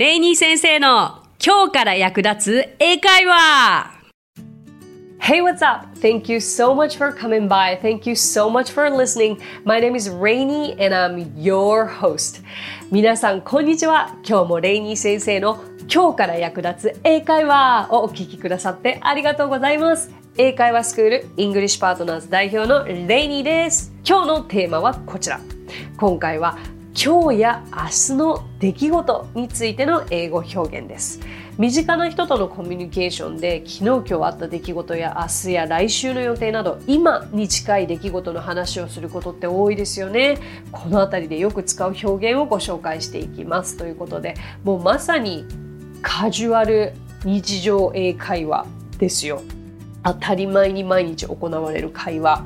レイニー先生の今日から役立つ英会話 Hey, what's up? Thank you so much for coming by. Thank you so much for listening. My name is Rainy and I'm your host. 皆さん、こんにちは。今日もレイニー先生の今日から役立つ英会話をお聞きくださってありがとうございます。英会話スクール English Partners 代表のレイニーです。今日のテーマはこちら。今回は今日や明日の出来事についての英語表現です。身近な人とのコミュニケーションで昨日今日あった出来事や明日や来週の予定など今に近い出来事の話をすることって多いですよね。この辺りでよく使う表現をご紹介していきますということでもうまさにカジュアル日常英会話ですよ。当たり前に毎日行われる会話。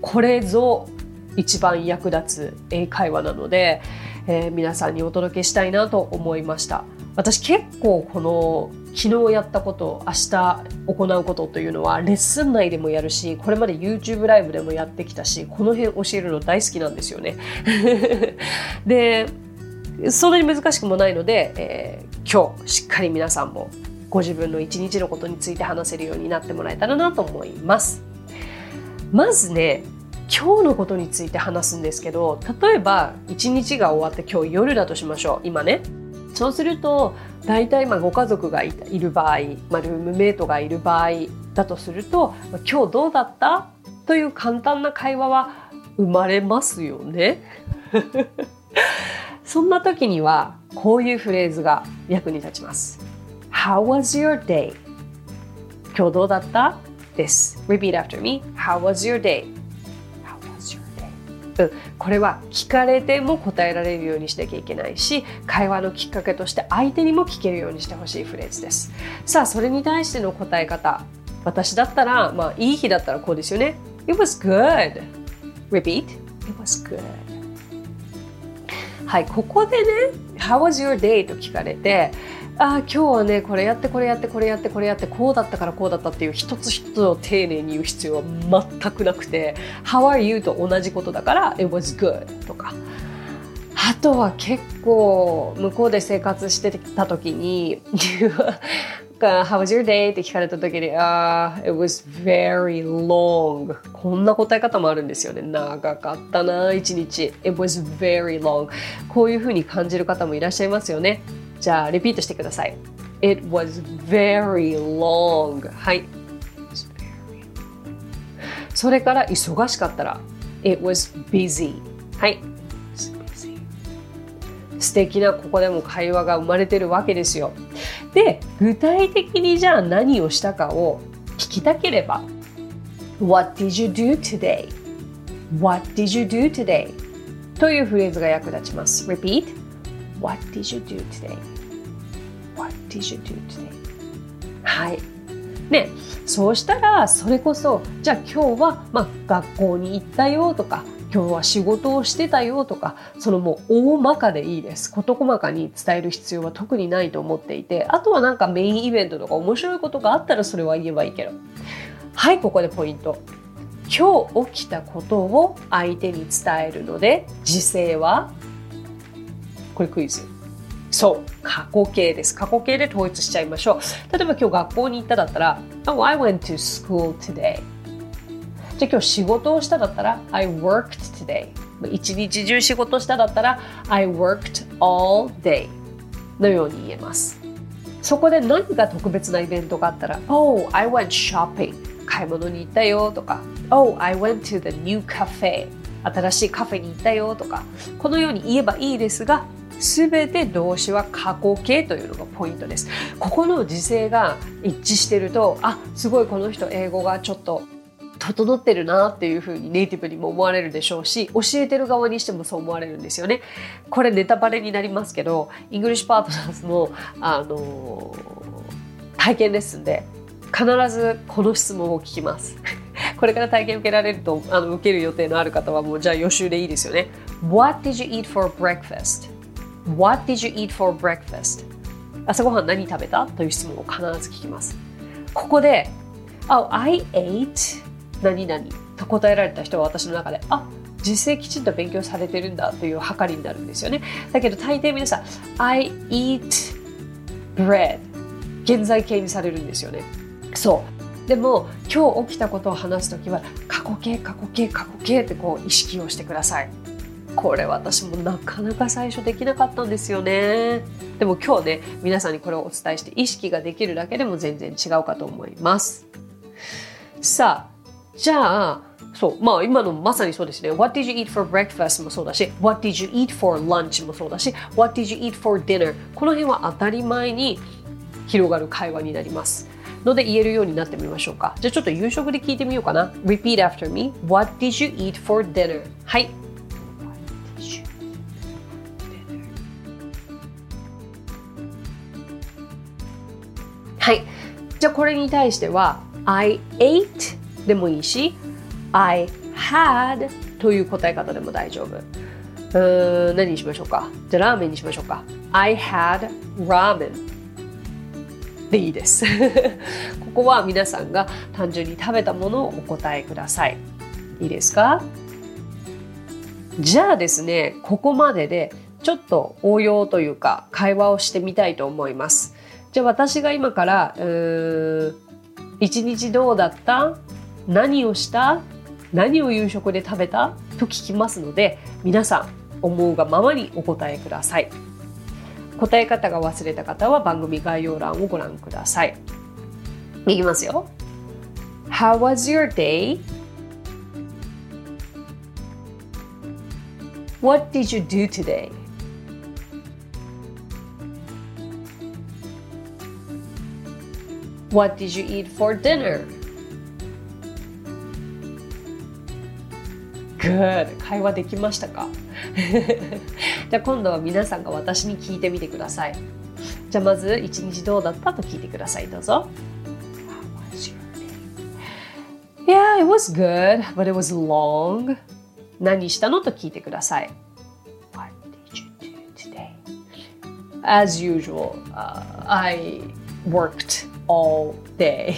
これぞ一番役立つ英会話なので、えー、皆さんにお届けしたいなと思いました。私結構この昨日やったこと明日行うことというのはレッスン内でもやるしこれまで YouTube ライブでもやってきたしこの辺教えるの大好きなんですよね。でそんなに難しくもないので、えー、今日しっかり皆さんもご自分の一日のことについて話せるようになってもらえたらなと思います。まずね今日のことについて話すんですけど例えば一日が終わって今日夜だとしましょう今ねそうすると大体まあご家族がいる場合、まあ、ルームメイトがいる場合だとすると「今日どうだった?」という簡単な会話は生まれますよね。そんな時にはこういうフレーズが役に立ちます。How was your day? 今日どうだった？です。Repeat after me. How was your day? うん、これは聞かれても答えられるようにしなきゃいけないし会話のきっかけとして相手にも聞けるようにしてほしいフレーズです。さあそれに対しての答え方。私だったらまあいい日だったらこうですよね。It was good. Repeat. It was good. はいここでね How was your day? と聞かれてあ今日はねこれやってこれやってこれやってこれやってこうだったからこうだったっていう一つ一つを丁寧に言う必要は全くなくて「How are you?」と同じことだから「It was good」とか。あとは結構向こうで生活してた時に「How was your day?」って聞かれた時に「あ、uh, It was very long」こんな答え方もあるんですよね。長かったな一日「It was very long」こういうふうに感じる方もいらっしゃいますよね。じゃあ、リピートしてください。It was very long. はい。それから忙しかったら It was busy. はい。素敵なここでも会話が生まれてるわけですよ。で、具体的にじゃあ何をしたかを聞きたければ What did you do today? What did you do today? というフレーズが役立ちます。Repeat. What did you do today? What did you do today? はい。ね、そうしたらそれこそじゃあ今日は、まあ、学校に行ったよとか今日は仕事をしてたよとかそのもう大まかでいいです事細かに伝える必要は特にないと思っていてあとはなんかメインイベントとか面白いことがあったらそれは言えばいいけどはいここでポイント今日起きたことを相手に伝えるので時制はこれクイズそう、過去形です。過去形で統一しちゃいましょう。例えば今日学校に行っただったら、Oh, I went to school today. じゃあ今日仕事をしただったら、I worked today. 一日中仕事しただったら、I worked all day. のように言えます。そこで何か特別なイベントがあったら、Oh, I went shopping. 買い物に行ったよとか、Oh, I went to the new cafe. 新しいカフェに行ったよとか、このように言えばいいですが、すべて動詞は過去形というのがポイントです。ここの時制が一致してると、あ、すごいこの人英語がちょっと整ってるなっていうふうにネイティブにも思われるでしょうし教えてる側にしてもそう思われるんですよね。これネタバレになりますけど English Partners の、あのー、体験レッスンで必ずこの質問を聞きます。これから体験受けられるとあの受ける予定のある方はもうじゃあ予習でいいですよね。What did you eat for breakfast? What did you eat for breakfast? 朝ごはん何食べた？という質問を必ず聞きます。ここで、Oh, I ate 何々と答えられた人は私の中で、あ実際きちんと勉強されてるんだという計りになるんですよね。だけど大抵皆さん、I eat bread 現在形にされるんですよねそうでも今日起きたことを話す時は過去形過去形過去形ってこう意識をしてくださいこれ私もなかなか最初できなかったんですよねでも今日ね皆さんにこれをお伝えして意識ができるだけでも全然違うかと思いますさあじゃあそう。まあ今のまさにそうですね。What did you eat for breakfast? もそうだし、What did you eat for lunch? もそうだし、What did you eat for dinner? この辺は当たり前に広がる会話になります。ので言えるようになってみましょうか。じゃあちょっと夕食で聞いてみようかな。Repeat after me. What did you eat for dinner? はい。はい。じゃあこれに対しては I ate でもいいし I had という答え方でも大丈夫。うん何にしましょうか？じゃあラーメンにしましょうか。I had ramen でいいです。ここは皆さんが単純に食べたものをお答えください。いいですか？じゃあですね、ここまででちょっと応用というか会話をしてみたいと思います。じゃあ私が今から一日どうだった？何をした？何を夕食で食べた？と聞きますので皆さん思うがままにお答えください。答え方が忘れた方は番組概要欄をご覧ください。いきますよ。How was your day? What did you do today? What did you eat for dinner? Good! 会話できましたかじゃあ今度は皆さんが私に聞いてみてください。じゃあまず一日どうだったと聞いてください。どうぞ。Yeah, it was good, but it was long. 何したのと聞いてください。What did you do today? As usual,、uh, I worked all day.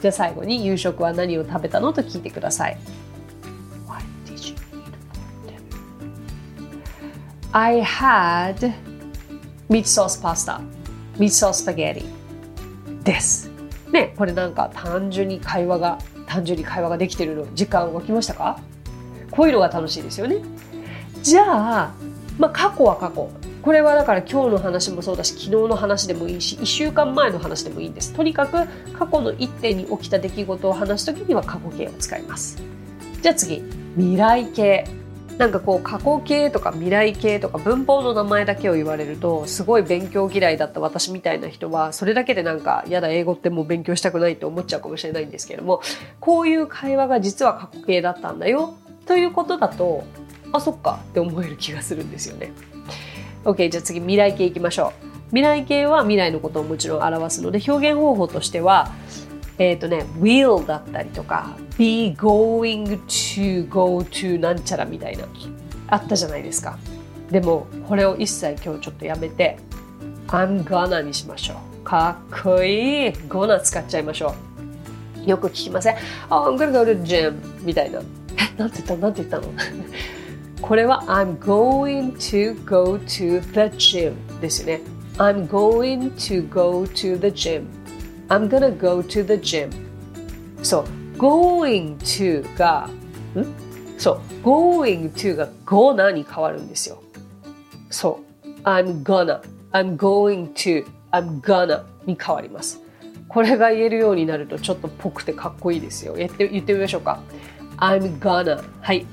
じゃあ最後に夕食は何を食べたのと聞いてください。What did you eat for dinner? I had meat sauce pasta. Meat sauce spaghetti. です。ねこれなんか単純に会話が単純に会話ができてるの時間湧きましたか？こういうのが楽しいですよね。じゃあまあ過去は過去これはだから今日の話もそうだし昨日の話でもいいし1週間前の話でもいいんです。とにかく過去の一点に起きた出来事を話す時には過去形を使います。じゃあ次未来形。なんかこう過去形とか未来形とか文法の名前だけを言われるとすごい勉強嫌いだった私みたいな人はそれだけでなんかやだ英語ってもう勉強したくないって思っちゃうかもしれないんですけれどもこういう会話が実は過去形だったんだよ。ということだとあそっかって思える気がするんですよね。OK じゃあ次未来形いきましょう。未来形は未来のことをもちろん表すので表現方法としてはえっ、ー、とね will だったりとか be going to go to なんちゃらみたいなあったじゃないですか。でもこれを一切今日ちょっとやめて I'm gonna にしましょう。かっこいい。gonna 使っちゃいましょう。よく聞きません。Oh, I'm gonna go to the gym みたいな。えなんて言ったの？なんて言ったの？これは I'm going to go to the gym ですよね。I'm going to go to the gym. I'm gonna go to the gym. そう、going to が、んそう、going to が gonna に変わるんですよ。そう、I'm gonna, I'm going to, I'm gonna に変わります。これが言えるようになるとちょっとぽくてかっこいいですよ。言って言ってみましょうか。I'm gonna はい。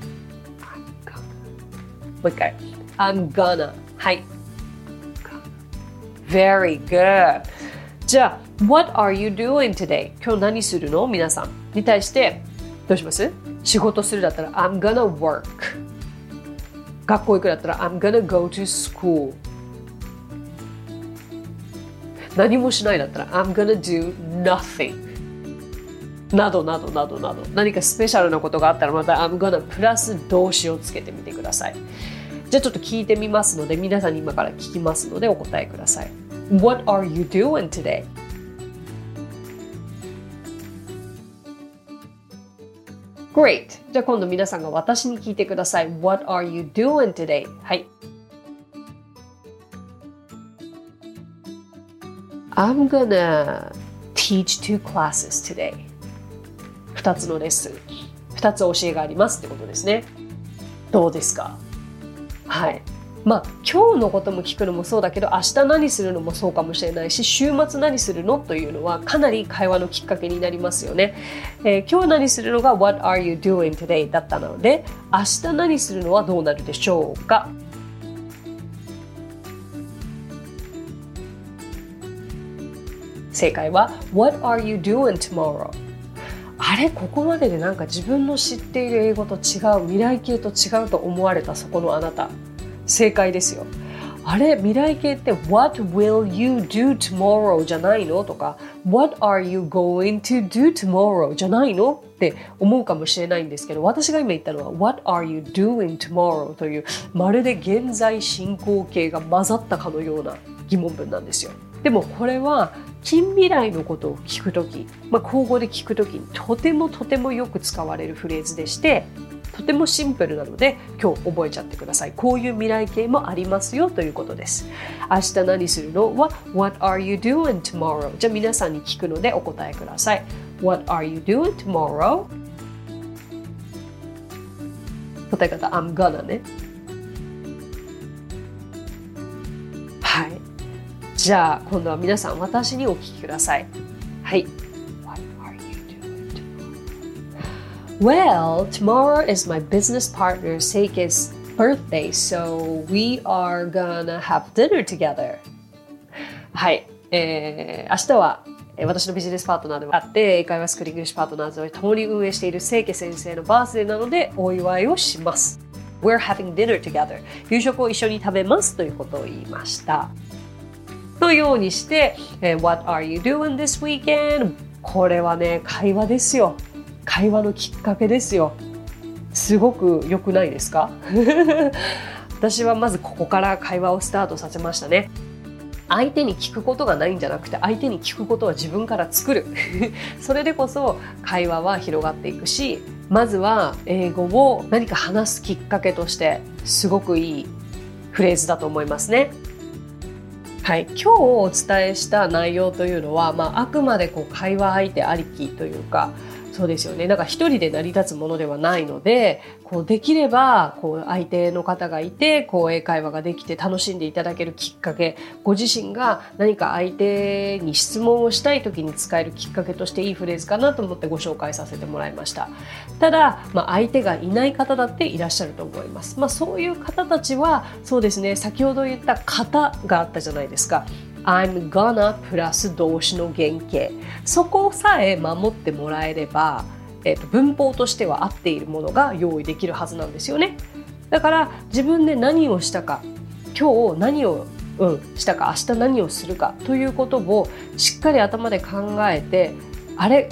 もう一回。I'm gonna. はい。Very good. じゃあ、What are you doing today? 今日何するの皆さん。に対して、どうします仕事するだったら I'm gonna work. 学校行くだったら I'm gonna go to school. 何もしないだったら I'm gonna do nothing. などなどなどなど何かスペシャルなことがあったらまた I'm gonna プラス動詞をつけてみてください。じゃあちょっと聞いてみますので、皆さんに今から聞きますのでお答えください。What are you doing today? Great! じゃあ今度皆さんが私に聞いてください。What are you doing today? はい。I'm gonna teach two classes today 2つのレッスン。2つ教えがありますってことですね。どうですか？はい。まあ今日のことも聞くのもそうだけど明日何するのもそうかもしれないし週末何するのというのはかなり会話のきっかけになりますよね、えー、今日何するのが What are you doing today だったので明日何するのはどうなるでしょうか？正解は What are you doing tomorrow? あれここまででなんか自分の知っている英語と違う未来形と違うと思われたそこのあなた。正解ですよ。あれ未来形って What will you do tomorrow じゃないのとか What are you going to do tomorrow じゃないのって思うかもしれないんですけど私が今言ったのは What are you doing tomorrow というまるで現在進行形が混ざったかのような疑問文なんですよ。でもこれは近未来のことを聞くとき、まあ、口語で聞くときにとてもとてもよく使われるフレーズでしてとてもシンプルなので今日覚えちゃってください。こういう未来形もありますよということです。明日何するの？は What are you doing tomorrow? じゃあ皆さんに聞くのでお答えください。What are you doing tomorrow? 答え方 I'm gonna ね。じゃあ今度は皆さん私にお聞きくださいはい Well, tomorrow is my business partner Seike's birthday, so we are gonna have dinner together. はい、えー、明日は私のビジネスパートナーでもあって、英会話スクール English Partners を共に運営している清家先生のバースデーなのでお祝いをします。We're having dinner together. 夕食を一緒に食べますということを言いました。のようにして、What are you doing this weekend? これはね、会話ですよ。会話のきっかけですよすごく良くないですか？私はまずここから会話をスタートさせましたね相手に聞くことがないんじゃなくて相手に聞くことは自分から作る それでこそ会話は広がっていくしまずは英語を何か話すきっかけとしてすごくいいフレーズだと思いますね。はい、今日お伝えした内容というのは、まあ、あくまでこう会話相手ありきというかそうですよね。なんか一人で成り立つものではないので、こうできれば、こう相手の方がいて、こう英会話ができて楽しんでいただけるきっかけ、ご自身が何か相手に質問をしたい時に使えるきっかけとしていいフレーズかなと思ってご紹介させてもらいました。ただ、まあ、相手がいない方だっていらっしゃると思います。まあ、そういう方たちは、そうですね、先ほど言った型があったじゃないですか。I'm gonna プラス動詞の原型。そこさえ守ってもらえれば、えーと、文法としては合っているものが用意できるはずなんですよね。だから自分で何をしたか今日何を、うん、したか明日何をするかということをしっかり頭で考えてあれ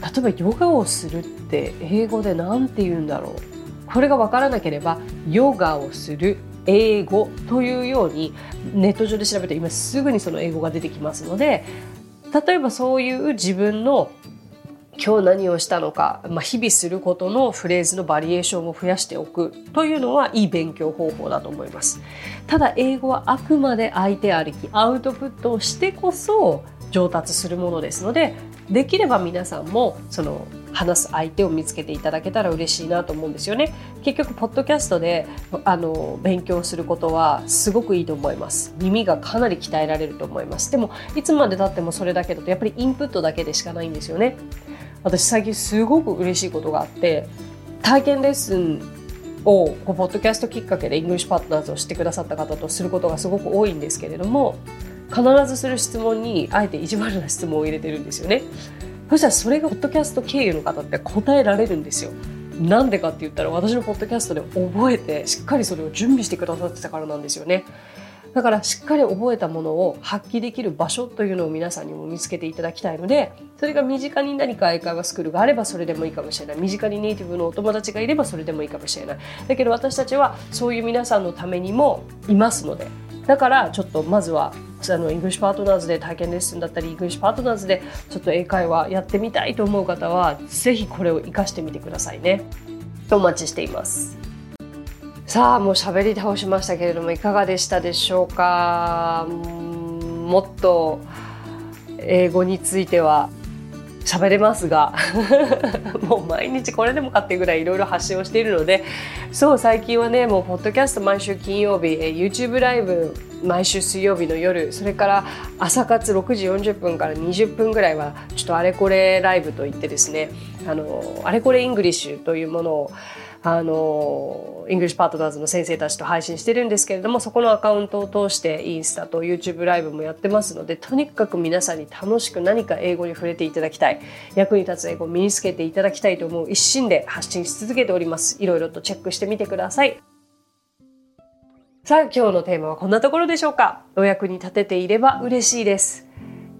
例えばヨガをするって英語で何て言うんだろう。これが分からなければヨガをする英語というようにネット上で調べて今すぐにその英語が出てきますので例えばそういう自分の今日何をしたのか、まあ、日々することのフレーズのバリエーションを増やしておくというのはいい勉強方法だと思います。ただ英語はあくまで相手ありきアウトプットをしてこそ上達するものですのでできれば皆さんもその話す相手を見つけていただけたら嬉しいなと思うんですよね。結局ポッドキャストであの勉強することはすごくいいと思います。耳がかなり鍛えられると思います。でもいつまでたってもそれだけだとやっぱりインプットだけでしかないんですよね。私最近すごく嬉しいことがあって体験レッスンをこうポッドキャストきっかけで English Partners を知ってくださった方とすることがすごく多いんですけれども必ずする質問にあえて意地悪な質問を入れてるんですよね。そしたらそれがポッドキャスト経由の方って答えられるんですよ。なんでかって言ったら私のポッドキャストで覚えてしっかりそれを準備してくださってたからなんですよね。だからしっかり覚えたものを発揮できる場所というのを皆さんにも見つけていただきたいのでそれが身近に何か英会話スクールがあればそれでもいいかもしれない身近にネイティブのお友達がいればそれでもいいかもしれないだけど私たちはそういう皆さんのためにもいますのでだからちょっとまずはあの English Partners で体験レッスンだったり English Partners でちょっと英会話やってみたいと思う方はぜひこれを活かしてみてくださいね。お待ちしています。さあもう喋り倒しましたけれどもいかがでしたでしょうか？もっと英語については喋れますが。もう毎日これでもかっていうぐらいいろいろ発信をしているので。そう最近はねもうポッドキャスト毎週金曜日 YouTube ライブ毎週水曜日の夜それから朝活6時40分から20分ぐらいはちょっとあれこれライブといってですねあのあれこれ English というものをあの English Partners の先生たちと配信してるんですけれどもそこのアカウントを通してインスタと YouTube ライブもやってますのでとにかく皆さんに楽しく何か英語に触れていただきたい。役に立つ英語を身につけていただきたいと思う一心で発信し続けております。いろいろとチェックしてみてください。さあ今日のテーマはこんなところでしょうかお役に立てていれば嬉しいです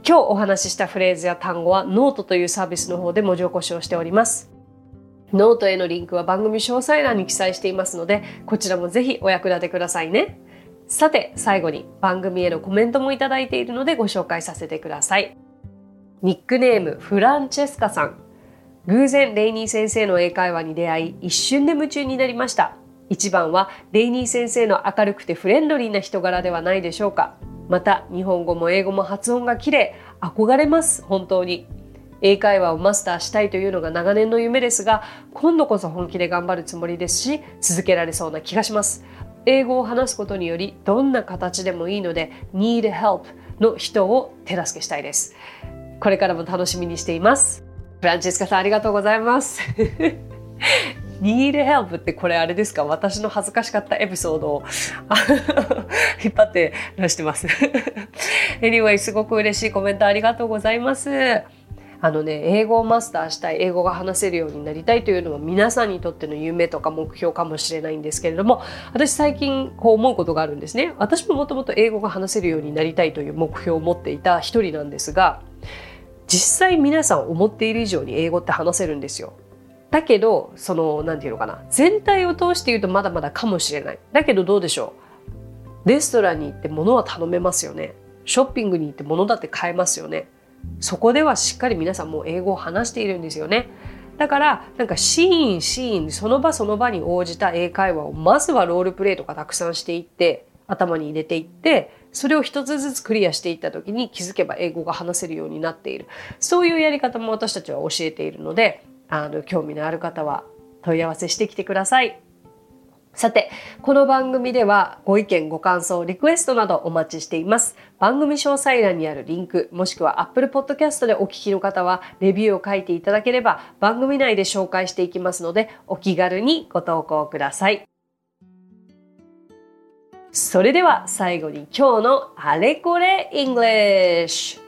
今日お話ししたフレーズや単語はノートというサービスの方で文字起こしをしておりますノートへのリンクは番組詳細欄に記載していますので、こちらもぜひお役立てくださいね。さて、最後に番組へのコメントもいただいているのでご紹介させてください。ニックネーム、フランチェスカさん。偶然、レイニー先生の英会話に出会い、一瞬で夢中になりました。一番は、レイニー先生の明るくてフレンドリーな人柄ではないでしょうか。また、日本語も英語も発音が綺麗。憧れます、本当に。英会話をマスターしたいというのが長年の夢ですが今度こそ本気で頑張るつもりですし続けられそうな気がします英語を話すことによりどんな形でもいいので need help の人を手助けしたいですこれからも楽しみにしていますフランチェスカさんありがとうございます need help ってこれあれですか？私の恥ずかしかったエピソードを 引っ張って出してます。Anyway すごく嬉しいコメントありがとうございます。あのね英語をマスターしたい英語が話せるようになりたいというのは皆さんにとっての夢とか目標かもしれないんですけれども私最近こう思うことがあるんですね。私ももともと英語が話せるようになりたいという目標を持っていた一人なんですが実際皆さん思っている以上に英語って話せるんですよ。だけどその何て言うのかな。全体を通して言うとまだまだかもしれない。だけどどうでしょう。レストランに行って物は頼めますよね。ショッピングに行って物だって買えますよね。そこではしっかり皆さんもう英語を話しているんですよね。だからなんかシーンシーンその場その場に応じた英会話をまずはロールプレイとかたくさんしていって頭に入れていってそれを一つずつクリアしていった時に気づけば英語が話せるようになっている。そういうやり方も私たちは教えているのであの興味のある方は問い合わせしてきてください。さて、この番組ではご意見、ご感想、リクエストなどお待ちしています。番組詳細欄にあるリンク、もしくは Apple Podcast でお聞きの方は、レビューを書いていただければ番組内で紹介していきますので、お気軽にご投稿ください。それでは最後に今日のあれこれ English。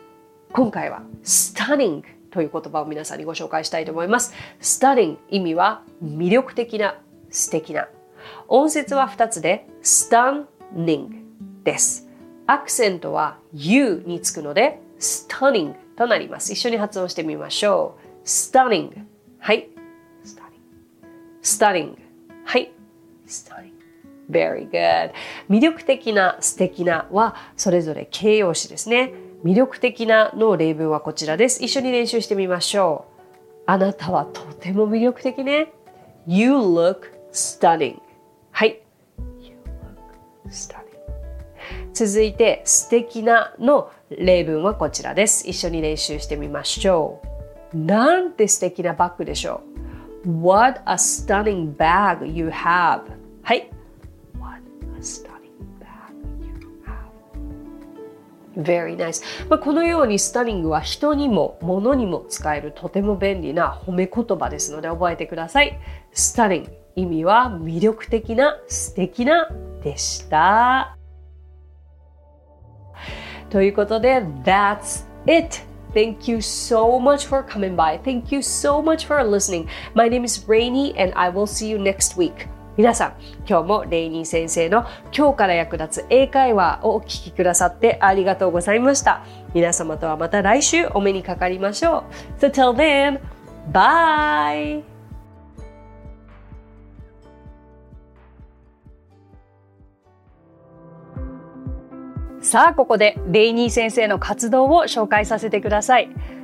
今回は stunning という言葉を皆さんにご紹介したいと思います。stunning 意味は魅力的な、素敵な。音節は2つで stunning です。アクセントは u につくので stunning となります。一緒に発音してみましょう。stunning はい。stunning はい。stunning very good 魅力的な素敵なはそれぞれ形容詞ですね。魅力的なの例文はこちらです。一緒に練習してみましょう。あなたはとても魅力的ね。You look stunning はい。続いて、素敵なの例文はこちらです。一緒に練習してみましょう。なんて素敵なバッグでしょう。What a stunning bag you have. はい。What a stunning Very nice. まあ、このようにスタニングは人にも物にも使えるとても便利な褒め言葉ですので覚えてください。スタニング。意味は魅力的な素敵なでした。ということで、That's it! Thank you so much for coming by. Thank you so much for listening. My name is Rainy and I will see you next week. 皆さん、今日もレイニー先生の今日から役立つ英会話をお聞きくださってありがとうございました。皆様とはまた来週お目にかかりましょう。So till then, bye! さあここでレイニー先生の活動を紹介させてください